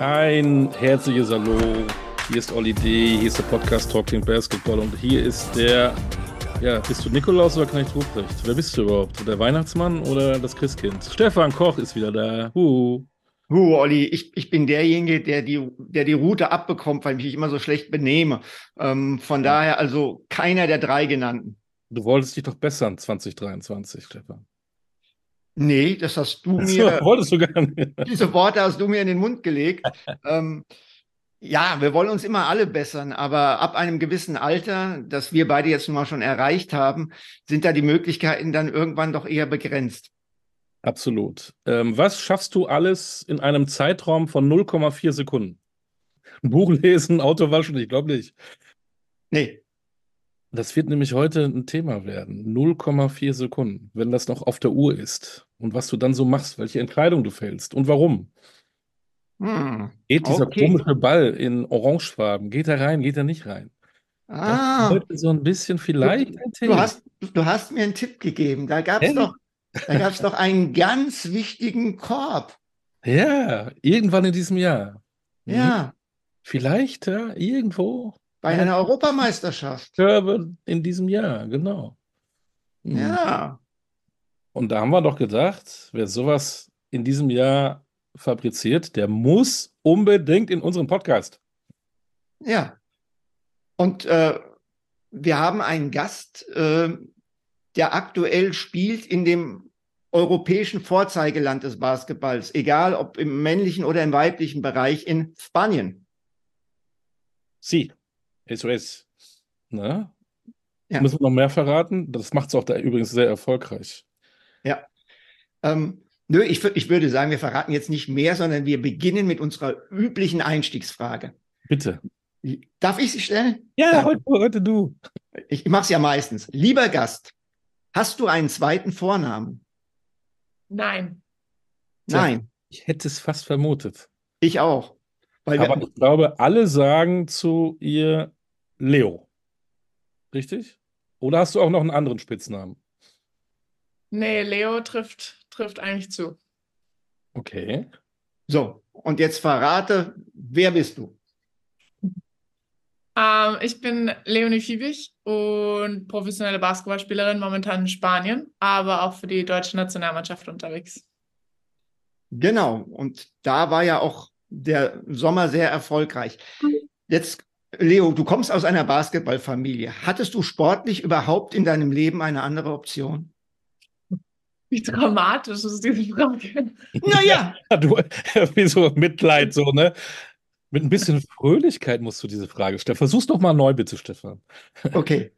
Ein herzliches Hallo. Hier ist Olli D., hier ist der Podcast Talking Basketball und hier ist der, ja, bist du Nikolaus oder Knecht Ruprecht? Wer bist du überhaupt? Der Weihnachtsmann oder das Christkind? Stefan Koch ist wieder da. Huh. Huh, Olli, ich, ich bin derjenige, der die, der die Route abbekommt, weil ich mich immer so schlecht benehme. Ähm, von ja. daher also keiner der drei genannten. Du wolltest dich doch bessern 2023, Stefan. Nee, das hast du mir. wolltest du gar nicht. Diese Worte hast du mir in den Mund gelegt. ähm, ja, wir wollen uns immer alle bessern, aber ab einem gewissen Alter, das wir beide jetzt mal schon erreicht haben, sind da die Möglichkeiten dann irgendwann doch eher begrenzt. Absolut. Ähm, was schaffst du alles in einem Zeitraum von 0,4 Sekunden? Ein Buch lesen, Auto waschen, ich glaube nicht. Nee, das wird nämlich heute ein Thema werden. 0,4 Sekunden, wenn das noch auf der Uhr ist. Und was du dann so machst, welche Entscheidung du fällst und warum. Hm, geht dieser okay. komische Ball in Orangefarben? Geht er rein, geht er nicht rein? Ah, heute so ein bisschen vielleicht. Du, du, hast, du hast mir einen Tipp gegeben. Da gab es doch, doch einen ganz wichtigen Korb. Ja, irgendwann in diesem Jahr. Ja. Vielleicht ja, irgendwo bei einer Europameisterschaft. In diesem Jahr, genau. Mhm. Ja. Und da haben wir doch gedacht, wer sowas in diesem Jahr fabriziert, der muss unbedingt in unseren Podcast. Ja. Und äh, wir haben einen Gast, äh, der aktuell spielt in dem europäischen Vorzeigeland des Basketballs, egal ob im männlichen oder im weiblichen Bereich in Spanien. Sie. SOS. Na? Ja. Müssen wir noch mehr verraten? Das macht es auch da übrigens sehr erfolgreich. Ja. Ähm, nö, ich, ich würde sagen, wir verraten jetzt nicht mehr, sondern wir beginnen mit unserer üblichen Einstiegsfrage. Bitte. Darf ich sie stellen? Ja, heute, heute du. Ich, ich mache es ja meistens. Lieber Gast, hast du einen zweiten Vornamen? Nein. Nein. Ich hätte es fast vermutet. Ich auch. Aber ich glaube, alle sagen zu ihr Leo. Richtig? Oder hast du auch noch einen anderen Spitznamen? Nee, Leo trifft, trifft eigentlich zu. Okay. So, und jetzt verrate, wer bist du? Ähm, ich bin Leonie Fiebig und professionelle Basketballspielerin momentan in Spanien, aber auch für die deutsche Nationalmannschaft unterwegs. Genau, und da war ja auch der Sommer sehr erfolgreich. Jetzt Leo, du kommst aus einer Basketballfamilie. Hattest du sportlich überhaupt in deinem Leben eine andere Option? Wie dramatisch ist diese Frage? Naja. Ja, du, wie so Mitleid, so, ne? Mit ein bisschen Fröhlichkeit musst du diese Frage stellen. Versuch's doch mal neu, bitte, Stefan. Okay.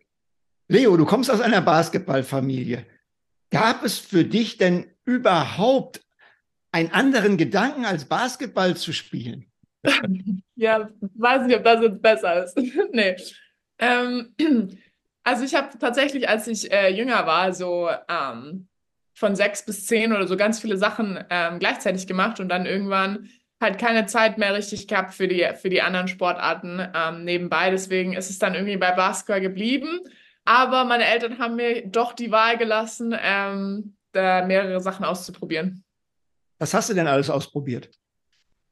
Leo, du kommst aus einer Basketballfamilie. Gab es für dich denn überhaupt einen anderen Gedanken als Basketball zu spielen? ja, weiß nicht, ob das jetzt besser ist. nee. Ähm, also ich habe tatsächlich, als ich äh, jünger war, so ähm, von sechs bis zehn oder so ganz viele Sachen ähm, gleichzeitig gemacht und dann irgendwann halt keine Zeit mehr richtig gehabt für die, für die anderen Sportarten ähm, nebenbei. Deswegen ist es dann irgendwie bei Basketball geblieben. Aber meine Eltern haben mir doch die Wahl gelassen, ähm, da mehrere Sachen auszuprobieren. Was hast du denn alles ausprobiert?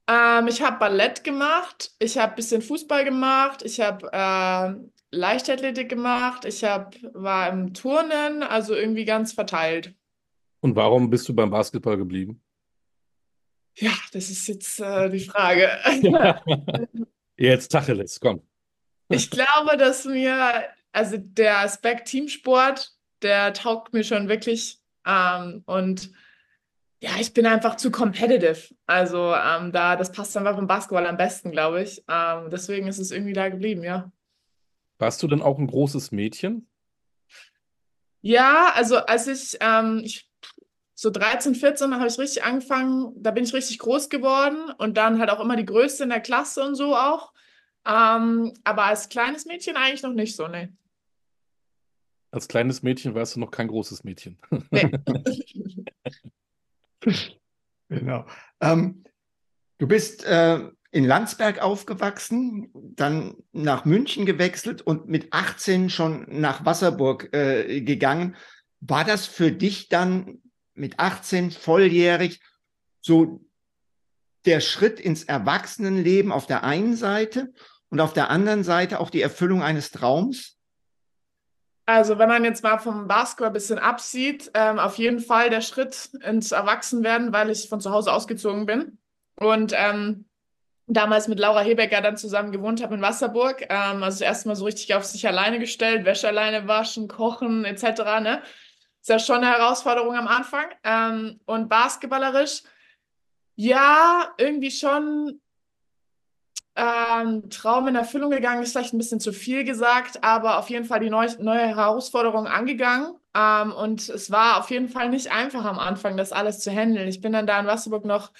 Ähm, ich habe Ballett gemacht, ich habe ein bisschen Fußball gemacht, ich habe äh, Leichtathletik gemacht, ich hab, war im Turnen, also irgendwie ganz verteilt. Und warum bist du beim Basketball geblieben? Ja, das ist jetzt äh, die Frage. Ja. Jetzt Tacheles, komm. Ich glaube, dass mir, also der Aspekt Teamsport, der taugt mir schon wirklich. Ähm, und ja, ich bin einfach zu competitive. Also ähm, da, das passt einfach im Basketball am besten, glaube ich. Ähm, deswegen ist es irgendwie da geblieben, ja. Warst du denn auch ein großes Mädchen? Ja, also als ich, ähm, ich so 13, 14 habe ich richtig angefangen, da bin ich richtig groß geworden und dann halt auch immer die Größte in der Klasse und so auch. Ähm, aber als kleines Mädchen eigentlich noch nicht so, ne. Als kleines Mädchen warst du noch kein großes Mädchen. Nee. genau. Ähm, du bist äh, in Landsberg aufgewachsen, dann nach München gewechselt und mit 18 schon nach Wasserburg äh, gegangen. War das für dich dann mit 18 volljährig so der Schritt ins Erwachsenenleben auf der einen Seite und auf der anderen Seite auch die Erfüllung eines Traums? Also wenn man jetzt mal vom Basketball ein bisschen absieht, ähm, auf jeden Fall der Schritt ins Erwachsenwerden, weil ich von zu Hause ausgezogen bin und ähm, damals mit Laura Hebecker dann zusammen gewohnt habe in Wasserburg. Ähm, also erstmal so richtig auf sich alleine gestellt, Wäsche alleine waschen, kochen etc. Ne? Ist ja schon eine Herausforderung am Anfang. Ähm, und basketballerisch, ja, irgendwie schon ähm, Traum in Erfüllung gegangen, ist vielleicht ein bisschen zu viel gesagt, aber auf jeden Fall die neu, neue Herausforderung angegangen. Ähm, und es war auf jeden Fall nicht einfach am Anfang, das alles zu handeln. Ich bin dann da in Wasserburg noch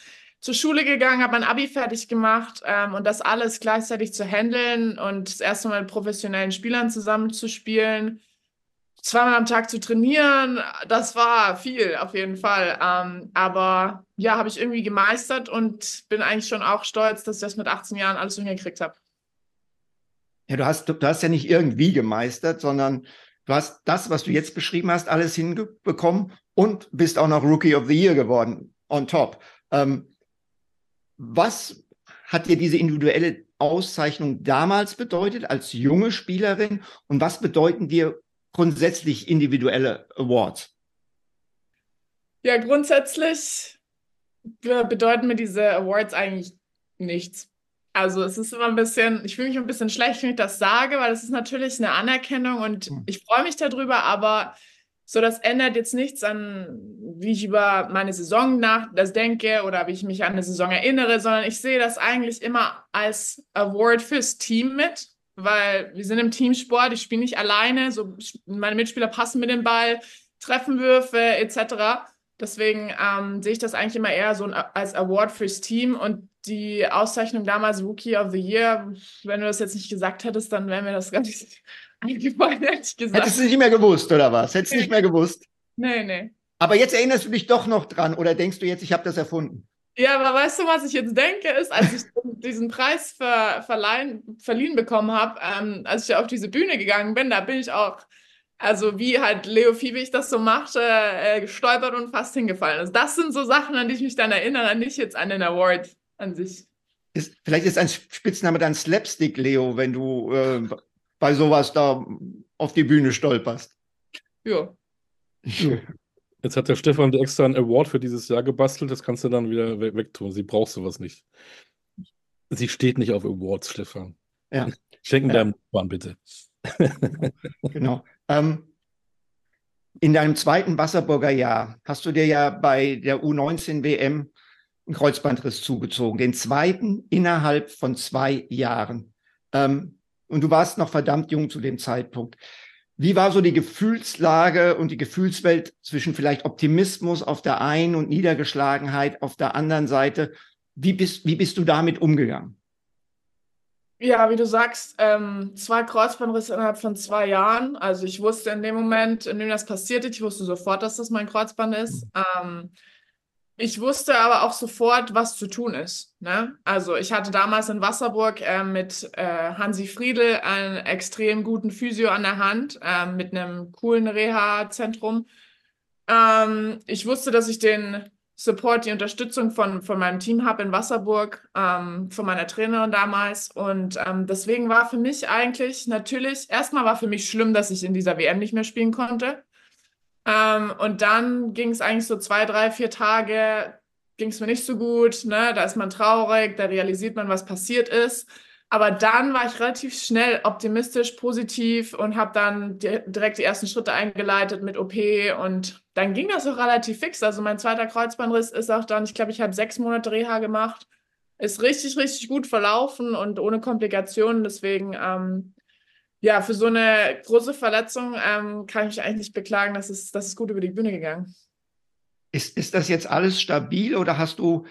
zur Schule gegangen, habe mein Abi fertig gemacht ähm, und das alles gleichzeitig zu handeln und das erste Mal mit professionellen Spielern zusammenzuspielen, zweimal am Tag zu trainieren, das war viel auf jeden Fall. Ähm, aber ja, habe ich irgendwie gemeistert und bin eigentlich schon auch stolz, dass ich das mit 18 Jahren alles hingekriegt habe. Ja, du hast, du, du hast ja nicht irgendwie gemeistert, sondern du hast das, was du jetzt beschrieben hast, alles hinbekommen und bist auch noch Rookie of the Year geworden, on top. Ähm, was hat dir diese individuelle Auszeichnung damals bedeutet als junge Spielerin und was bedeuten dir grundsätzlich individuelle Awards? Ja, grundsätzlich bedeuten mir diese Awards eigentlich nichts. Also es ist immer ein bisschen, ich fühle mich ein bisschen schlecht, wenn ich das sage, weil es ist natürlich eine Anerkennung und hm. ich freue mich darüber, aber so, das ändert jetzt nichts an, wie ich über meine Saison nach das denke oder wie ich mich an eine Saison erinnere, sondern ich sehe das eigentlich immer als Award fürs Team mit weil wir sind im Teamsport, ich spiele nicht alleine, so meine Mitspieler passen mit dem Ball, treffen Würfe etc. Deswegen ähm, sehe ich das eigentlich immer eher so als Award fürs Team und die Auszeichnung damals Rookie of the Year, wenn du das jetzt nicht gesagt hättest, dann wäre mir das gar nicht eingefallen, ehrlich gesagt. Hättest du nicht mehr gewusst, oder was? Hättest du nicht mehr gewusst? Nee, nee. Aber jetzt erinnerst du dich doch noch dran oder denkst du jetzt, ich habe das erfunden? Ja, aber weißt du, was ich jetzt denke, ist, als ich diesen Preis ver, verleihen, verliehen bekommen habe, ähm, als ich auf diese Bühne gegangen bin, da bin ich auch, also wie halt Leo Fiebig das so machte, äh, gestolpert und fast hingefallen. Also das sind so Sachen, an die ich mich dann erinnere, nicht jetzt an den Award an sich. Ist, vielleicht ist ein Spitzname dann Slapstick, Leo, wenn du äh, bei sowas da auf die Bühne stolperst. Ja. Jetzt hat der Stefan extra einen Award für dieses Jahr gebastelt, das kannst du dann wieder we wegtun. Sie braucht sowas nicht. Sie steht nicht auf Awards, Stefan. Ja. Schenken ja. deinem Nachbarn bitte. genau. Ähm, in deinem zweiten Wasserburger Jahr hast du dir ja bei der U19 WM einen Kreuzbandriss zugezogen, den zweiten innerhalb von zwei Jahren. Ähm, und du warst noch verdammt jung zu dem Zeitpunkt. Wie war so die Gefühlslage und die Gefühlswelt zwischen vielleicht Optimismus auf der einen und Niedergeschlagenheit auf der anderen Seite? Wie bist, wie bist du damit umgegangen? Ja, wie du sagst, ähm, zwei Kreuzbandrisse innerhalb von zwei Jahren. Also ich wusste in dem Moment, in dem das passierte, ich wusste sofort, dass das mein Kreuzband ist. Ähm, ich wusste aber auch sofort, was zu tun ist. Ne? Also ich hatte damals in Wasserburg äh, mit äh, Hansi Friedel einen extrem guten Physio an der Hand, äh, mit einem coolen Reha-Zentrum. Ähm, ich wusste, dass ich den Support, die Unterstützung von, von meinem Team habe in Wasserburg, ähm, von meiner Trainerin damals. Und ähm, deswegen war für mich eigentlich natürlich, erstmal war für mich schlimm, dass ich in dieser WM nicht mehr spielen konnte. Ähm, und dann ging es eigentlich so zwei, drei, vier Tage, ging es mir nicht so gut. Ne? Da ist man traurig, da realisiert man, was passiert ist. Aber dann war ich relativ schnell optimistisch, positiv und habe dann di direkt die ersten Schritte eingeleitet mit OP und dann ging das auch relativ fix. Also mein zweiter Kreuzbandriss ist auch dann, ich glaube, ich habe sechs Monate Reha gemacht. Ist richtig, richtig gut verlaufen und ohne Komplikationen. Deswegen ähm, ja, für so eine große Verletzung ähm, kann ich mich eigentlich nicht beklagen, dass es, das ist gut über die Bühne gegangen. Ist, ist das jetzt alles stabil oder hast du,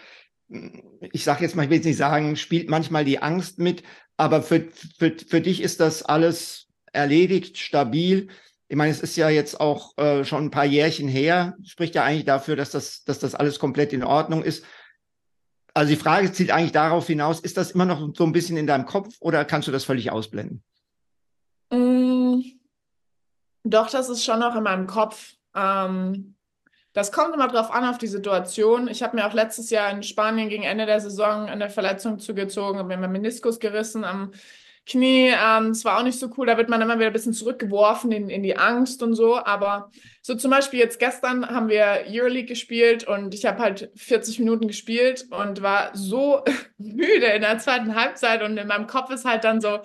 ich sage jetzt mal, ich will jetzt nicht sagen, spielt manchmal die Angst mit, aber für, für, für dich ist das alles erledigt, stabil? Ich meine, es ist ja jetzt auch äh, schon ein paar Jährchen her, spricht ja eigentlich dafür, dass das, dass das alles komplett in Ordnung ist. Also die Frage zielt eigentlich darauf hinaus, ist das immer noch so ein bisschen in deinem Kopf oder kannst du das völlig ausblenden? Mm, doch, das ist schon noch in meinem Kopf. Ähm, Das kommt immer drauf an, auf die Situation. Ich habe mir auch letztes Jahr in Spanien gegen Ende der Saison eine Verletzung zugezogen, habe mir meinen Meniskus gerissen am Knie. Ähm, es war auch nicht so cool. Da wird man immer wieder ein bisschen zurückgeworfen in, in die Angst und so. Aber so zum Beispiel jetzt gestern haben wir Euroleague gespielt und ich habe halt 40 Minuten gespielt und war so müde in der zweiten Halbzeit und in meinem Kopf ist halt dann so,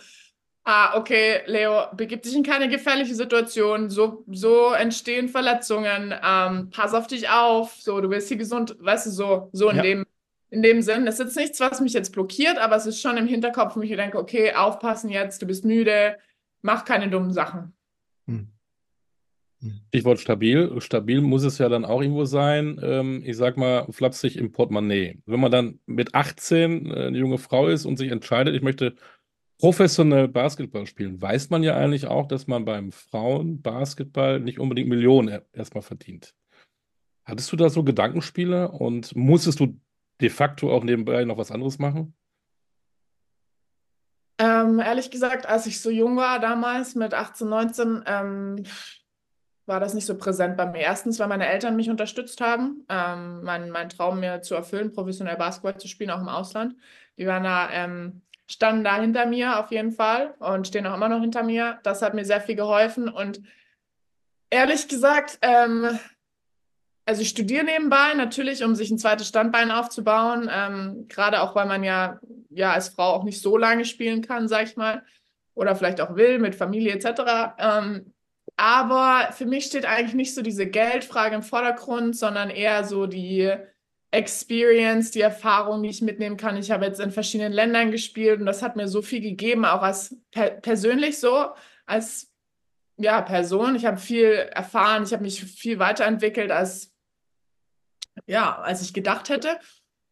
ah, okay, Leo, begib dich in keine gefährliche Situation, so, so entstehen Verletzungen, ähm, pass auf dich auf, so, du wirst hier gesund, weißt du, so, so in ja. dem, in dem Sinn. Das ist jetzt nichts, was mich jetzt blockiert, aber es ist schon im Hinterkopf, wo ich denke, okay, aufpassen jetzt, du bist müde, mach keine dummen Sachen. Hm. hm. Stichwort stabil. Stabil muss es ja dann auch irgendwo sein. Ähm, ich sag mal, flapsig im Portemonnaie. Wenn man dann mit 18 äh, eine junge Frau ist und sich entscheidet, ich möchte professionell Basketball spielen, weiß man ja eigentlich auch, dass man beim Frauenbasketball nicht unbedingt Millionen erstmal verdient. Hattest du da so Gedankenspiele und musstest du de facto auch nebenbei noch was anderes machen? Ähm, ehrlich gesagt, als ich so jung war damals mit 18, 19, ähm, war das nicht so präsent bei mir. Erstens, weil meine Eltern mich unterstützt haben, ähm, mein, mein Traum mir zu erfüllen, professionell Basketball zu spielen, auch im Ausland. Die waren da ähm, standen da hinter mir auf jeden Fall und stehen auch immer noch hinter mir. Das hat mir sehr viel geholfen und ehrlich gesagt, ähm, also ich studiere nebenbei natürlich, um sich ein zweites Standbein aufzubauen, ähm, gerade auch, weil man ja, ja als Frau auch nicht so lange spielen kann, sag ich mal, oder vielleicht auch will mit Familie etc. Ähm, aber für mich steht eigentlich nicht so diese Geldfrage im Vordergrund, sondern eher so die Experience, die Erfahrung, die ich mitnehmen kann. Ich habe jetzt in verschiedenen Ländern gespielt und das hat mir so viel gegeben, auch als per persönlich so, als ja, Person. Ich habe viel erfahren, ich habe mich viel weiterentwickelt, als, ja, als ich gedacht hätte.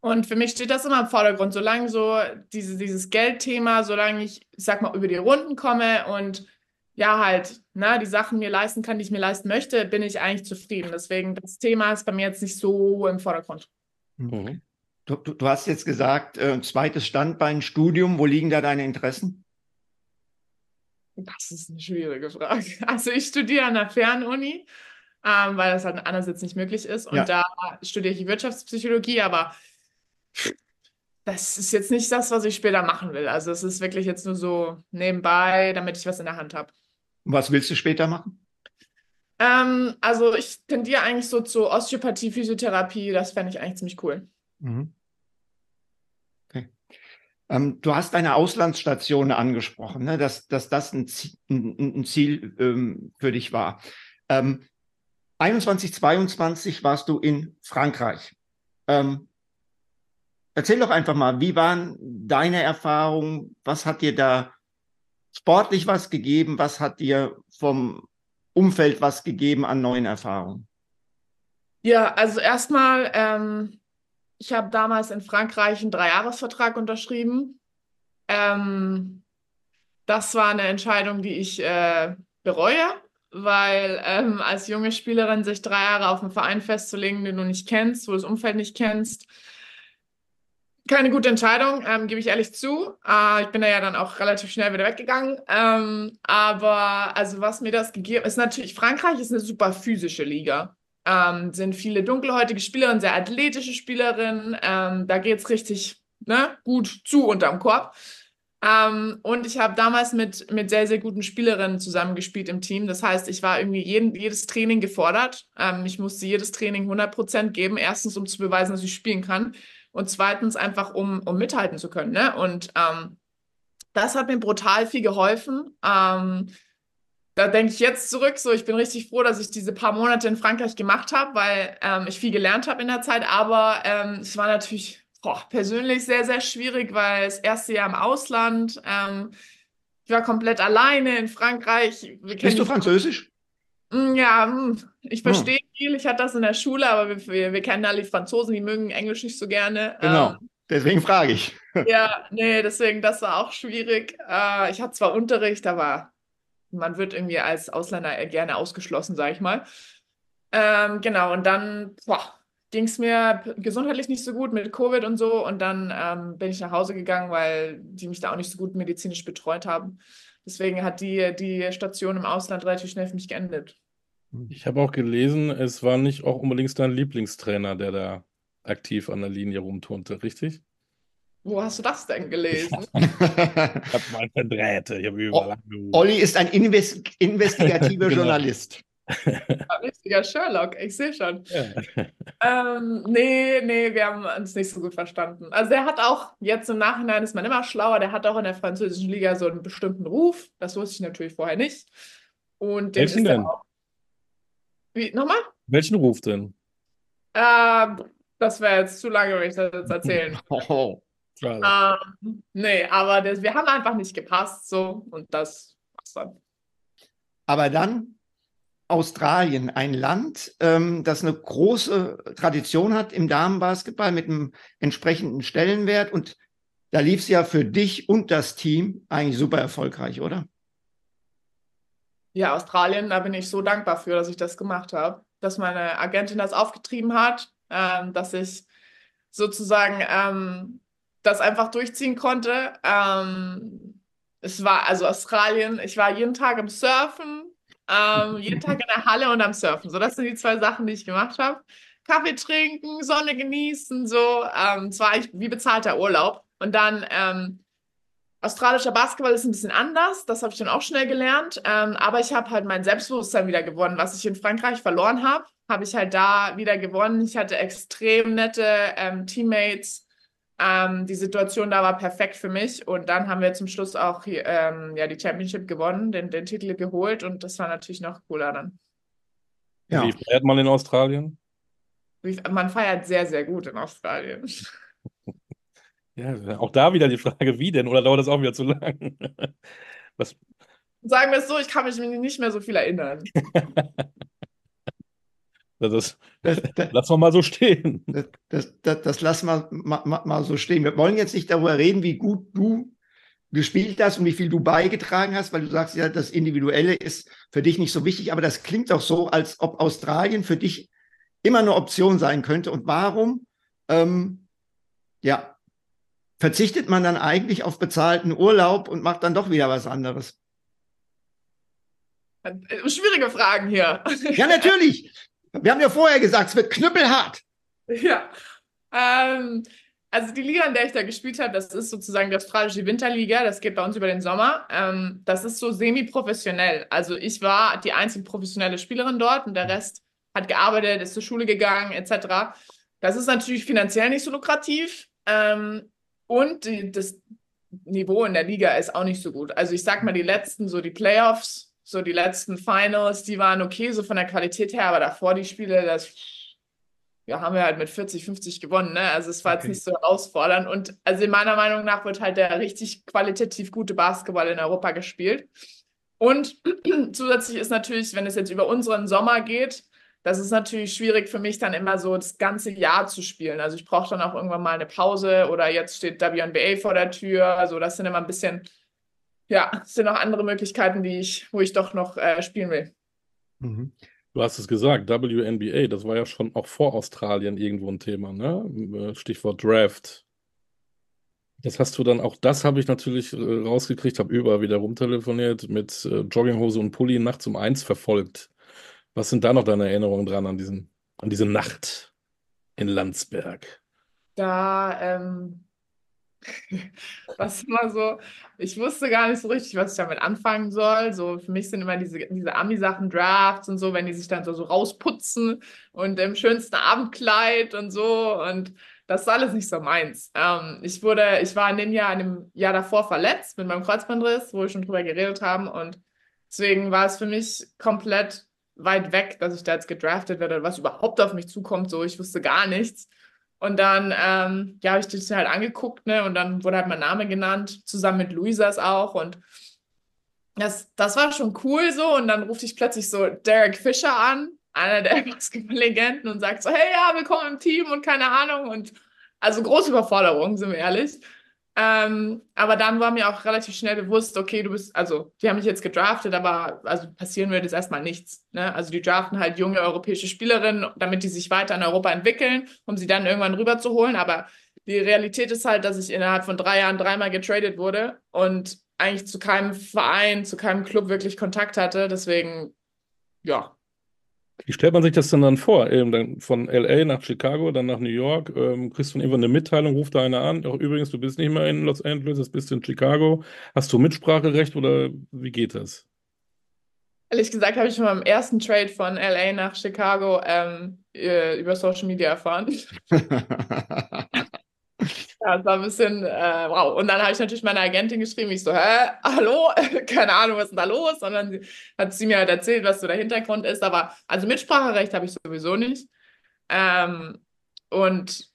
Und für mich steht das immer im Vordergrund. Solange so diese, dieses Geldthema, solange ich, ich sag mal, über die Runden komme und ja, halt, ne, die Sachen mir leisten kann, die ich mir leisten möchte, bin ich eigentlich zufrieden. Deswegen, das Thema ist bei mir jetzt nicht so im Vordergrund. Mhm. Du, du, du, hast jetzt gesagt, äh, zweites Standbein, Studium, wo liegen da deine Interessen? Das ist eine schwierige Frage. Also ich studiere an der Fernuni, ähm, weil das halt andererseits nicht möglich ist. Und ja. da studiere ich Wirtschaftspsychologie, aber das ist jetzt nicht das, was ich später machen will. Also es ist wirklich jetzt nur so nebenbei, damit ich was in der Hand habe. Was willst du später machen? Ähm, also ich tendiere eigentlich so zu Osteopathie, Physiotherapie, das fände ich eigentlich ziemlich cool. Mhm. Okay. Ähm, du hast deine Auslandsstation angesprochen, ne? dass, dass das ein, Ziel, ein, ein Ziel ähm, für dich war. Ähm, 21, 22 warst du in Frankreich. Ähm, erzähl doch einfach mal, wie waren deine Erfahrungen? Was hat dir da sportlich was gegeben? Was hat dir vom Umfeld was gegeben an neuen Erfahrungen? Ja, also erstmal, ähm, ich habe damals in Frankreich einen Dreijahresvertrag unterschrieben. Ähm, das war eine Entscheidung, die ich äh, bereue, weil ähm, als junge Spielerin sich drei Jahre auf einen Verein festzulegen, den du nicht kennst, wo du das Umfeld nicht kennst, keine gute Entscheidung, ähm, gebe ich ehrlich zu. Äh, ich bin da ja dann auch relativ schnell wieder weggegangen. Ähm, aber also was mir das gegeben ist natürlich, Frankreich ist eine super physische Liga. Ähm, sind viele dunkelhäutige Spielerinnen, sehr athletische Spielerinnen. Ähm, da geht es richtig ne, gut zu unterm Korb. Ähm, und ich habe damals mit, mit sehr, sehr guten Spielerinnen zusammengespielt im Team. Das heißt, ich war irgendwie jeden, jedes Training gefordert. Ähm, ich musste jedes Training 100% geben. Erstens, um zu beweisen, dass ich spielen kann und zweitens einfach, um, um mithalten zu können. Ne? Und ähm, das hat mir brutal viel geholfen. Ähm, da denke ich jetzt zurück, so ich bin richtig froh, dass ich diese paar Monate in Frankreich gemacht habe, weil ähm, ich viel gelernt habe in der Zeit. Aber ähm, es war natürlich boah, persönlich sehr, sehr schwierig, weil das erste Jahr im Ausland, ähm, ich war komplett alleine in Frankreich. Bist du Französisch? Mm, ja, mm, ich verstehe hm. viel. Ich hatte das in der Schule, aber wir, wir, wir, kennen alle die Franzosen, die mögen Englisch nicht so gerne. Genau, ähm, deswegen frage ich. ja, nee, deswegen, das war auch schwierig. Äh, ich hatte zwar Unterricht, aber man wird irgendwie als Ausländer gerne ausgeschlossen, sage ich mal. Ähm, genau, und dann ging es mir gesundheitlich nicht so gut mit Covid und so. Und dann ähm, bin ich nach Hause gegangen, weil die mich da auch nicht so gut medizinisch betreut haben. Deswegen hat die, die Station im Ausland relativ schnell für mich geendet. Ich habe auch gelesen, es war nicht auch unbedingt dein Lieblingstrainer, der da aktiv an der Linie rumturnte, richtig? Wo hast du das denn gelesen? Ich habe mal verdreht, ich habe überall angerufen. Olli ist ein Inves investigativer Genau. Journalist. Ein richtiger Sherlock, ich sehe schon. Ja. Ähm, nee, nee, wir haben uns nicht so gut verstanden. Also der hat auch, jetzt im Nachhinein ist man immer schlauer, der hat auch in der französischen Liga so einen bestimmten Ruf. Das wusste ich natürlich vorher nicht. Und den Welchen ist er denn? auch. Wie, nochmal? Welchen Ruf denn? Ähm, das wäre jetzt zu lange, wenn ich das jetzt erzählen. Oh. Ähm, nee, aber das, wir haben einfach nicht gepasst, so, und das war's dann. Aber dann Australien, ein Land, ähm, das eine große Tradition hat im Damenbasketball mit einem entsprechenden Stellenwert. Und da lief es ja für dich und das Team eigentlich super erfolgreich, oder? Ja, Australien, da bin ich so dankbar für, dass ich das gemacht habe, dass meine Agentin das aufgetrieben hat, ähm, dass ich sozusagen ähm, das einfach durchziehen konnte. Ähm, es war also Australien, ich war jeden Tag am Surfen, ähm, jeden Tag in der Halle und am Surfen. So, das sind die zwei Sachen, die ich gemacht habe. Kaffee trinken, Sonne genießen, so. Ähm, es war eigentlich wie bezahlter Urlaub. Und dann ähm, Australischer Basketball ist ein bisschen anders, das habe ich dann auch schnell gelernt. Ähm, aber ich habe halt mein Selbstbewusstsein wieder gewonnen. Was ich in Frankreich verloren habe, habe ich halt da wieder gewonnen. Ich hatte extrem nette ähm, Teammates. Ähm, die Situation da war perfekt für mich. Und dann haben wir zum Schluss auch ähm, ja, die Championship gewonnen, den, den Titel geholt. Und das war natürlich noch cooler dann. Ja. Wie feiert man in Australien? Man feiert sehr, sehr gut in Australien. Ja, auch da wieder die Frage, wie denn? Oder dauert das auch wieder zu lang? Was, Sagen wir es so, ich kann mich nicht mehr so viel erinnern. das, Das, das, lass wir mal so stehen. das, das, das, das lassen wir mal, mal, mal so stehen. Wir wollen jetzt nicht darüber reden, wie gut du gespielt hast und wie viel du beigetragen hast, weil du sagst ja, das Individuelle ist für dich nicht so wichtig, aber das klingt doch so, als ob Australien für dich immer eine Option sein könnte. Und warum, ähm, ja, verzichtet man dann eigentlich auf bezahlten Urlaub und macht dann doch wieder was anderes? Äh, Schwierige Fragen hier. Ja, natürlich. Wir haben ja vorher gesagt, es wird knüppelhart. Ja. Ähm, also die Liga, in der ich da gespielt habe, das ist sozusagen die australische Winterliga. Das geht bei uns über den Sommer. Ähm, das ist so semi-professionell. Also ich war die einzige professionelle Spielerin dort und der Rest hat gearbeitet, ist zur Schule gegangen, etc. Das ist natürlich finanziell nicht so lukrativ. Ähm, und das Niveau in der Liga ist auch nicht so gut. Also ich sag mal, die letzten, so die Playoffs, so die letzten Finals, die waren okay, so von der Qualität her, aber davor die Spiele, das ja, haben wir halt mit 40, 50 gewonnen, ne? Also es war jetzt Okay. nicht so herausfordernd. Und also in meiner Meinung nach wird halt der richtig qualitativ gute Basketball in Europa gespielt. Und zusätzlich ist natürlich, wenn es jetzt über unseren Sommer geht, das ist natürlich schwierig für mich dann immer so das ganze Jahr zu spielen. Also ich brauche dann auch irgendwann mal eine Pause oder jetzt steht WNBA vor der Tür. Also das sind immer ein bisschen, ja, es sind auch andere Möglichkeiten, die ich, wo ich doch noch äh, spielen will. Mhm. Du hast es gesagt, WNBA, das war ja schon auch vor Australien irgendwo ein Thema, ne? Stichwort Draft. Das hast du dann, auch das habe ich natürlich äh, rausgekriegt, habe überall wieder rumtelefoniert, mit äh, Jogginghose und Pulli nachts um eins verfolgt. Was sind da noch deine Erinnerungen dran an diesen, an diese Nacht in Landsberg? Da, ähm, was immer so, ich wusste gar nicht so richtig, was ich damit anfangen soll. So, für mich sind immer diese, diese Ami-Sachen, Drafts und so, wenn die sich dann so, so rausputzen und im schönsten Abendkleid und so. Und das ist alles nicht so meins. Ähm, ich wurde, ich war in dem Jahr, in dem Jahr davor verletzt mit meinem Kreuzbandriss, wo wir schon drüber geredet haben. Und deswegen war es für mich komplett weit weg, dass ich da jetzt gedraftet werde oder was überhaupt auf mich zukommt. So, ich wusste gar nichts. Und dann, ähm, ja, habe ich das halt angeguckt, ne? Und dann wurde halt mein Name genannt, zusammen mit Luisas auch. Und das, das war schon cool so. Und dann ruft ich plötzlich so Derek Fischer an, einer der Basketball-Legenden, und sagt so, hey, ja, willkommen im Team und keine Ahnung. Und also große Überforderung, sind wir ehrlich. Ähm, aber dann war mir auch relativ schnell bewusst, okay, du bist, also die haben mich jetzt gedraftet, aber also passieren wird jetzt erstmal nichts. Ne? Also die draften halt junge europäische Spielerinnen, damit die sich weiter in Europa entwickeln, um sie dann irgendwann rüberzuholen. Aber die Realität ist halt, dass ich innerhalb von drei Jahren dreimal getradet wurde und eigentlich zu keinem Verein, zu keinem Club wirklich Kontakt hatte. Deswegen, ja, Wie stellt man sich das denn dann vor? Eben dann von LA nach Chicago, dann nach New York, ähm, kriegst du dann irgendwann eine Mitteilung, ruft da einer an, Ach, übrigens, du bist nicht mehr in Los Angeles, jetzt bist du in Chicago. Hast du Mitspracherecht oder wie geht das? Ehrlich gesagt habe ich schon beim ersten Trade von LA nach Chicago ähm, äh, über Social Media erfahren. Ja, das war ein bisschen, äh, wow. Und dann habe ich natürlich meiner Agentin geschrieben, ich so, hä, hallo, keine Ahnung, was ist denn da los? Und dann hat sie mir halt erzählt, was so der Hintergrund ist. Aber also Mitspracherecht habe ich sowieso nicht. Ähm, und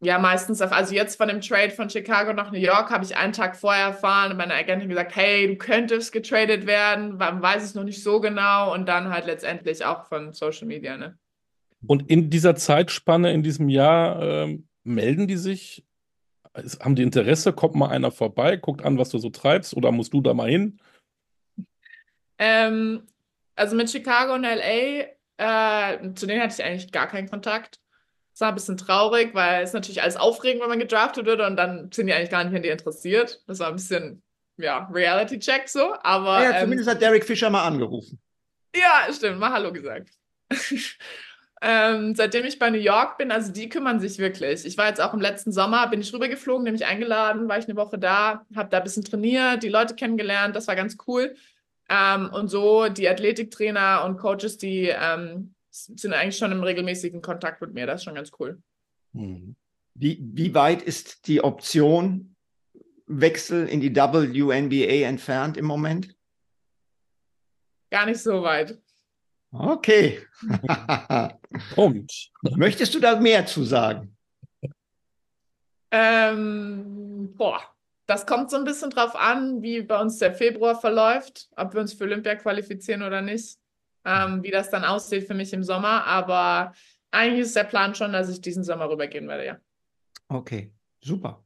ja, meistens, auch, also jetzt von dem Trade von Chicago nach New York habe ich einen Tag vorher erfahren und meine Agentin gesagt, hey, du könntest getradet werden, weiß es noch nicht so genau und dann halt letztendlich auch von Social Media, ne? Und in dieser Zeitspanne, in diesem Jahr, ähm, melden die sich haben die Interesse? Kommt mal einer vorbei, guckt an, was du so treibst oder musst du da mal hin? Ähm, also mit Chicago und LA, äh, zu denen hatte ich eigentlich gar keinen Kontakt. Das war ein bisschen traurig, weil es natürlich alles aufregend, wenn man gedraftet wird und dann sind die eigentlich gar nicht an dir interessiert. Das war ein bisschen, ja, Reality-Check so, aber. Ja, zumindest ähm, hat Derek Fischer mal angerufen. Ja, stimmt, mal Hallo gesagt. Ähm, seitdem ich bei New York bin, also die kümmern sich wirklich. Ich war jetzt auch im letzten Sommer, bin ich rübergeflogen, nämlich eingeladen, war ich eine Woche da, habe da ein bisschen trainiert, die Leute kennengelernt, das war ganz cool. Ähm, und so die Athletiktrainer und Coaches, die ähm, sind eigentlich schon im regelmäßigen Kontakt mit mir, das ist schon ganz cool. Mhm. Wie, wie weit ist die Option Wechsel in die WNBA entfernt im Moment? Gar nicht so weit. Okay. Punkt. Möchtest du da mehr zu sagen? Ähm, boah, das kommt so ein bisschen drauf an, wie bei uns der Februar verläuft, ob wir uns für Olympia qualifizieren oder nicht, ähm, wie das dann aussieht für mich im Sommer. Aber eigentlich ist der Plan schon, dass ich diesen Sommer rübergehen werde, ja. Okay, super.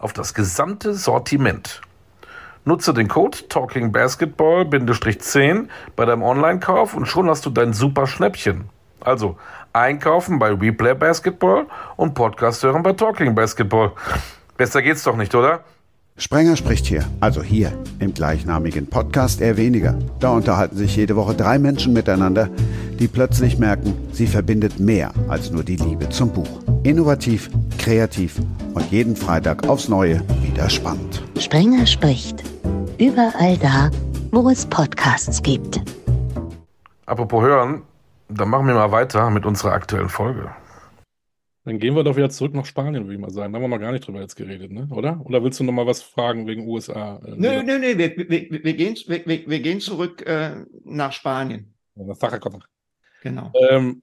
auf das gesamte Sortiment. Nutze den Code TalkingBasketball-10 bei deinem Online-Kauf und schon hast du dein super Schnäppchen. Also einkaufen bei Replay Basketball und Podcast hören bei Talking Basketball. Besser geht's doch nicht, oder? Sprenger spricht hier, also hier im gleichnamigen Podcast eher weniger. Da unterhalten sich jede Woche drei Menschen miteinander, die plötzlich merken, sie verbindet mehr als nur die Liebe zum Buch. Innovativ, kreativ und jeden Freitag aufs Neue wieder spannend. Sprenger spricht. Überall da, wo es Podcasts gibt. Apropos hören, dann machen wir mal weiter mit unserer aktuellen Folge. Dann gehen wir doch wieder zurück nach Spanien, würde ich mal sagen. Da haben wir noch gar nicht drüber jetzt geredet, ne? oder? Oder willst du noch mal was fragen wegen USA? Äh, nö, nö, nö, wir, wir, wir, gehen, wir, wir gehen zurück äh, nach Spanien. nach Zaragoza. Genau. Ähm,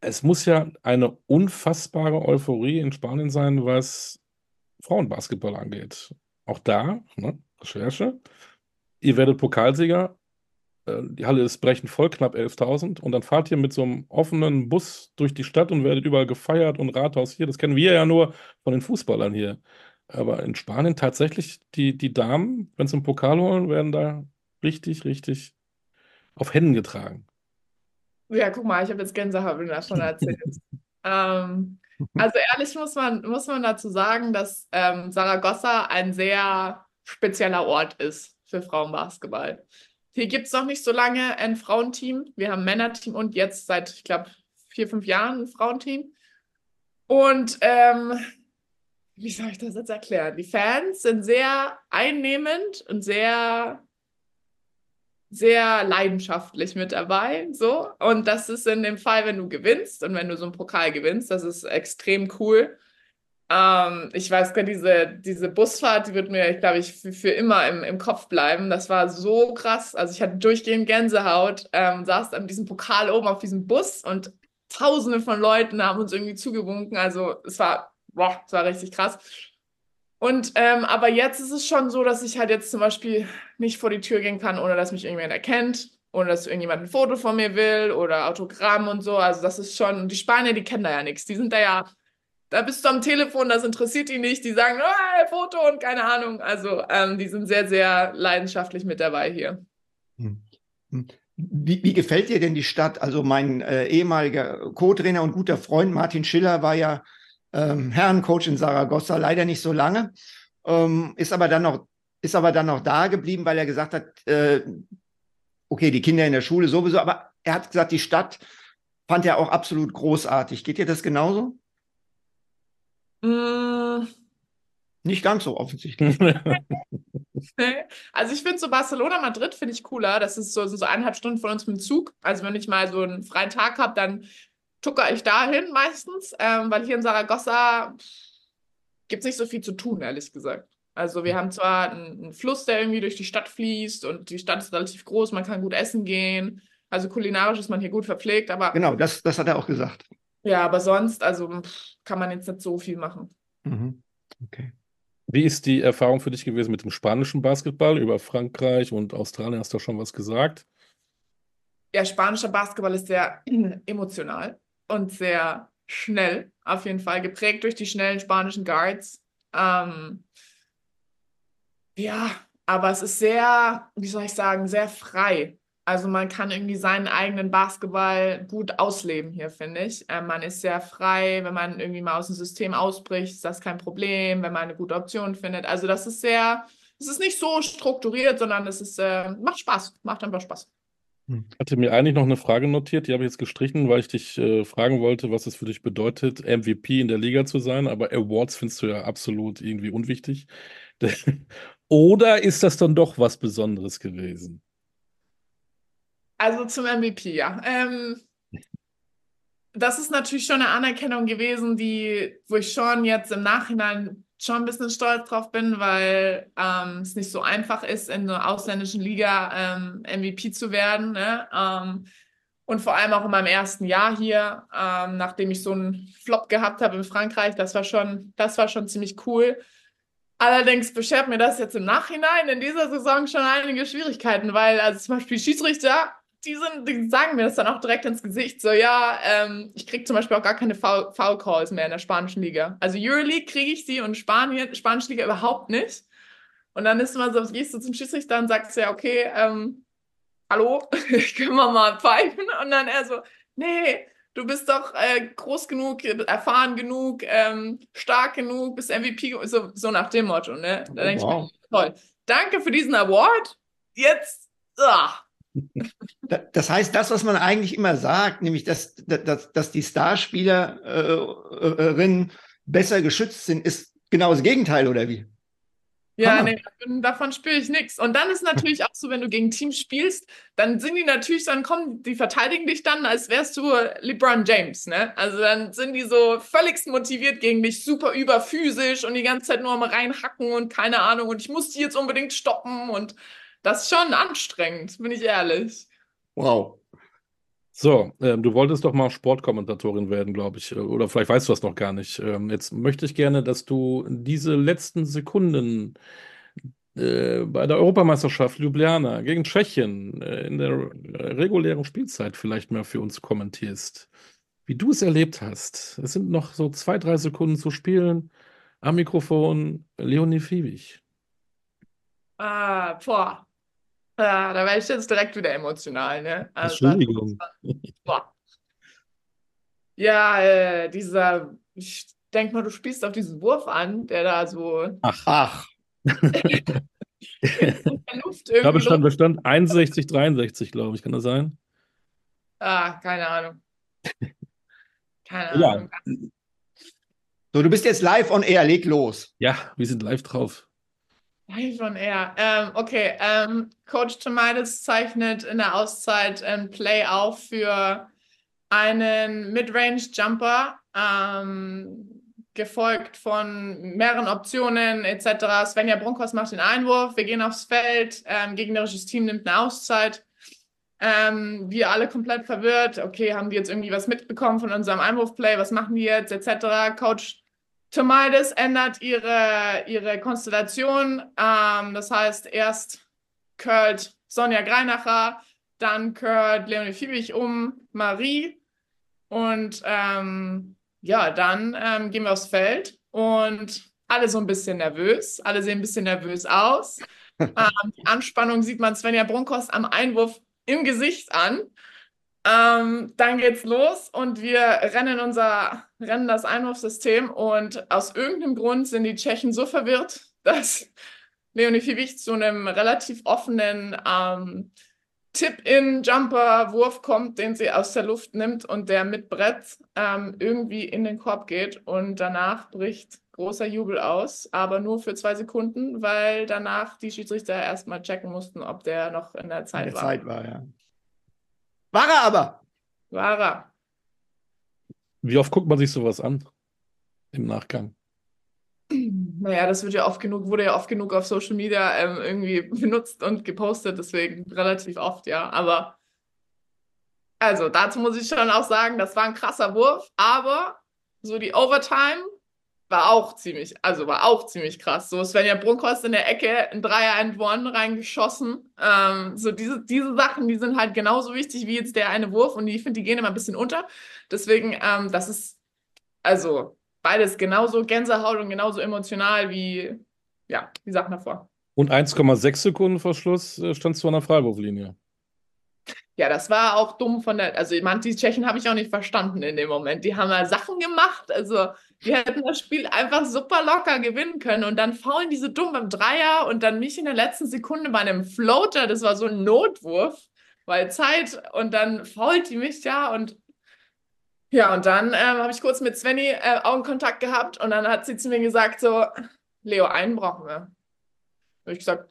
es muss ja eine unfassbare Euphorie in Spanien sein, was Frauenbasketball angeht. Auch da, ne, Recherche. Ihr werdet Pokalsieger, äh, die Halle ist brechend voll, knapp 11.000. Und dann fahrt ihr mit so einem offenen Bus durch die Stadt und werdet überall gefeiert und Rathaus hier. Das kennen wir ja nur von den Fußballern hier. Aber in Spanien tatsächlich, die, die Damen, wenn sie einen Pokal holen, werden da richtig, richtig auf Händen getragen. Ja, guck mal, ich habe jetzt Gänsehaut, wenn du das schon erzählt. ähm, also ehrlich muss man, muss man dazu sagen, dass ähm, Saragossa ein sehr spezieller Ort ist für Frauenbasketball. Hier gibt es noch nicht so lange ein Frauenteam. Wir haben ein Männerteam und jetzt seit, ich glaube, vier, fünf Jahren ein Frauenteam. Und ähm, wie soll ich das jetzt erklären? Die Fans sind sehr einnehmend und sehr, sehr leidenschaftlich mit dabei. So. Und das ist in dem Fall, wenn du gewinnst und wenn du so einen Pokal gewinnst, das ist extrem cool. Ähm, ich weiß gar diese, diese Busfahrt, die wird mir, glaube ich, für, für immer im, im Kopf bleiben. Das war so krass. Also ich hatte durchgehend Gänsehaut, ähm, saß an diesem Pokal oben auf diesem Bus und tausende von Leuten haben uns irgendwie zugewunken. Also es war, boah, es war richtig krass. Und ähm, aber jetzt ist es schon so, dass ich halt jetzt zum Beispiel nicht vor die Tür gehen kann, ohne dass mich irgendjemand erkennt. ohne dass irgendjemand ein Foto von mir will oder Autogramm und so. Also das ist schon, die Spanier, die kennen da ja nichts. Die sind da ja, da bist du am Telefon, das interessiert die nicht. Die sagen, oh, Foto und keine Ahnung. Also ähm, die sind sehr, sehr leidenschaftlich mit dabei hier. Hm. hm. Wie, wie, gefällt dir denn die Stadt? Also mein äh, ehemaliger Co-Trainer und guter Freund Martin Schiller war ja ähm, Herrencoach in Saragossa, leider nicht so lange, ähm, ist aber dann noch ist aber dann noch da geblieben, weil er gesagt hat, äh, okay, die Kinder in der Schule sowieso, aber er hat gesagt, die Stadt fand er auch absolut großartig. Geht dir das genauso? Mm. Nicht ganz so offensichtlich. also ich finde so Barcelona, Madrid finde ich cooler. Das ist so, so eineinhalb Stunden von uns mit dem Zug. Also wenn ich mal so einen freien Tag habe, dann tucker ich dahin meistens, ähm, weil hier in Saragossa gibt es nicht so viel zu tun, ehrlich gesagt. Also wir haben zwar einen, einen, Fluss, der irgendwie durch die Stadt fließt und die Stadt ist relativ groß, man kann gut essen gehen. Also kulinarisch ist man hier gut verpflegt, aber. Genau, das, das hat er auch gesagt. Ja, aber sonst, also kann man jetzt nicht so viel machen. Mhm. Okay. Wie ist die Erfahrung für dich gewesen mit dem spanischen Basketball? Über Frankreich und Australien hast du schon was gesagt. Ja, spanischer Basketball ist sehr emotional und sehr schnell, auf jeden Fall, geprägt durch die schnellen spanischen Guards. Ähm, ja, aber es ist sehr, wie soll ich sagen, sehr frei. Also man kann irgendwie seinen eigenen Basketball gut ausleben hier, finde ich. Äh, man ist sehr frei, wenn man irgendwie mal aus dem System ausbricht, ist das kein Problem, wenn man eine gute Option findet. Also das ist sehr, es ist nicht so strukturiert, sondern es ist, äh, macht Spaß, macht einfach Spaß. Ich hm. hatte mir eigentlich noch eine Frage notiert, die habe ich jetzt gestrichen, weil ich dich äh, fragen wollte, was es für dich bedeutet, MVP in der Liga zu sein, aber Awards findest du ja absolut irgendwie unwichtig. Oder ist das dann doch was Besonderes gewesen? Also zum MVP, ja. Ähm, das ist natürlich schon eine Anerkennung gewesen, die, wo ich schon jetzt im Nachhinein schon ein bisschen stolz drauf bin, weil ähm, es nicht so einfach ist, in einer ausländischen Liga ähm, MVP zu werden. Ne? Ähm, und vor allem auch in meinem ersten Jahr hier, ähm, nachdem ich so einen Flop gehabt habe in Frankreich, das war schon, das war schon ziemlich cool. Allerdings beschert mir das jetzt im Nachhinein in dieser Saison schon einige Schwierigkeiten, weil also zum Beispiel Schiedsrichter, die, sind, die sagen mir das dann auch direkt ins Gesicht, so ja, ähm, ich kriege zum Beispiel auch gar keine Foul, Foul Calls mehr in der spanischen Liga. Also Euroleague kriege ich die und Spanien, spanische Liga überhaupt nicht. Und dann ist immer so, gehst du zum Schiedsrichter und sagst ja, okay, ähm, hallo, können wir mal pfeifen? Und dann er so, nee, du bist doch äh, groß genug, erfahren genug, ähm, stark genug, bist MVP, so, so nach dem Motto. Ne? Da denke wow. ich mir, toll. Danke für diesen Award. Jetzt. Ah. Das heißt, das, was man eigentlich immer sagt, nämlich, dass, dass, dass die Starspielerinnen besser geschützt sind, ist genau das Gegenteil, oder wie? Ja, nee, davon spüre ich nichts. Und dann ist natürlich auch so, wenn du gegen Teams spielst, dann sind die natürlich, dann kommen, die verteidigen dich dann, als wärst du LeBron James, ne? Also dann sind die so völligst motiviert gegen dich, super überphysisch und die ganze Zeit nur am reinhacken und keine Ahnung und ich muss die jetzt unbedingt stoppen und das ist schon anstrengend, bin ich ehrlich. Wow. So, ähm, du wolltest doch mal Sportkommentatorin werden, glaube ich. Oder vielleicht weißt du das noch gar nicht. Ähm, jetzt möchte ich gerne, dass du diese letzten Sekunden äh, bei der Europameisterschaft Ljubljana gegen Tschechien äh, in der regulären Spielzeit vielleicht mal für uns kommentierst. Wie du es erlebt hast. Es sind noch so zwei, drei Sekunden zu spielen. Am Mikrofon Leonie Fiebig. Ah, boah. Ja, da werde ich jetzt direkt wieder emotional, ne? Also, Entschuldigung. Boah. Ja, äh, dieser, ich denke mal, du spielst auf diesen Wurf an, der da so. Ach, ach. ich glaube, stand bestand 61, 63, glaube ich. Kann das sein? Ah, keine Ahnung. Keine ja. Ahnung. So, du bist jetzt live on air, leg los. Ja, wir sind live drauf. Live on Air. Ähm, okay, ähm, Coach Tomaitis zeichnet in der Auszeit ein Play auf für einen Midrange-Jumper, ähm, gefolgt von mehreren Optionen etc. Svenja Brunkos macht den Einwurf, wir gehen aufs Feld, ähm, gegnerisches Team nimmt eine Auszeit. Ähm, wir alle komplett verwirrt. Okay, haben die jetzt irgendwie was mitbekommen von unserem Einwurfplay? Was machen die jetzt etc. Coach Tomaides ändert ihre, ihre Konstellation. Ähm, das heißt, erst curlt Sonja Greinacher, dann gehört Leonie Fiebig um Marie. Und ähm, ja, dann ähm, gehen wir aufs Feld und alle so ein bisschen nervös. Alle sehen ein bisschen nervös aus. ähm, die Anspannung sieht man Svenja Brunkhorst am Einwurf im Gesicht an. Ähm, dann geht's los und wir rennen unser, rennen das Einwurfsystem und aus irgendeinem Grund sind die Tschechen so verwirrt, dass Leonie Fiebig zu einem relativ offenen ähm, Tip-in-Jumper-Wurf kommt, den sie aus der Luft nimmt und der mit Brett ähm, irgendwie in den Korb geht und danach bricht großer Jubel aus, aber nur für zwei Sekunden, weil danach die Schiedsrichter erstmal checken mussten, ob der noch in der Zeit in der war. Zeit war, ja. War er aber. War er. Wie oft guckt man sich sowas an im Nachgang? Naja, das wird ja oft genug, wurde ja oft genug auf Social Media ähm, irgendwie benutzt und gepostet, deswegen relativ oft, ja. Aber also dazu muss ich schon auch sagen, das war ein krasser Wurf, aber so die Overtime war auch ziemlich, also war auch ziemlich krass. So Svenja Brunkhorst in der Ecke, ein Dreier and One reingeschossen. Ähm, so diese, diese Sachen, die sind halt genauso wichtig wie jetzt der eine Wurf und ich finde, die gehen immer ein bisschen unter. Deswegen, ähm, das ist also beides genauso Gänsehaut und genauso emotional wie, ja, die Sachen davor. Und 1,6 Sekunden vor Schluss äh, standst du an der Freiwurflinie. Ja, das war auch dumm von der, also ich meine, die Tschechen habe ich auch nicht verstanden in dem Moment. Die haben ja Sachen gemacht, also die hätten das Spiel einfach super locker gewinnen können und dann faulen diese dumm beim Dreier und dann mich in der letzten Sekunde bei einem Floater, das war so ein Notwurf, weil Zeit und dann fault die mich ja und ja, und dann ähm, habe ich kurz mit Svenny äh, Augenkontakt gehabt und dann hat sie zu mir gesagt so, Leo, einen brauchen wir. Habe ich gesagt,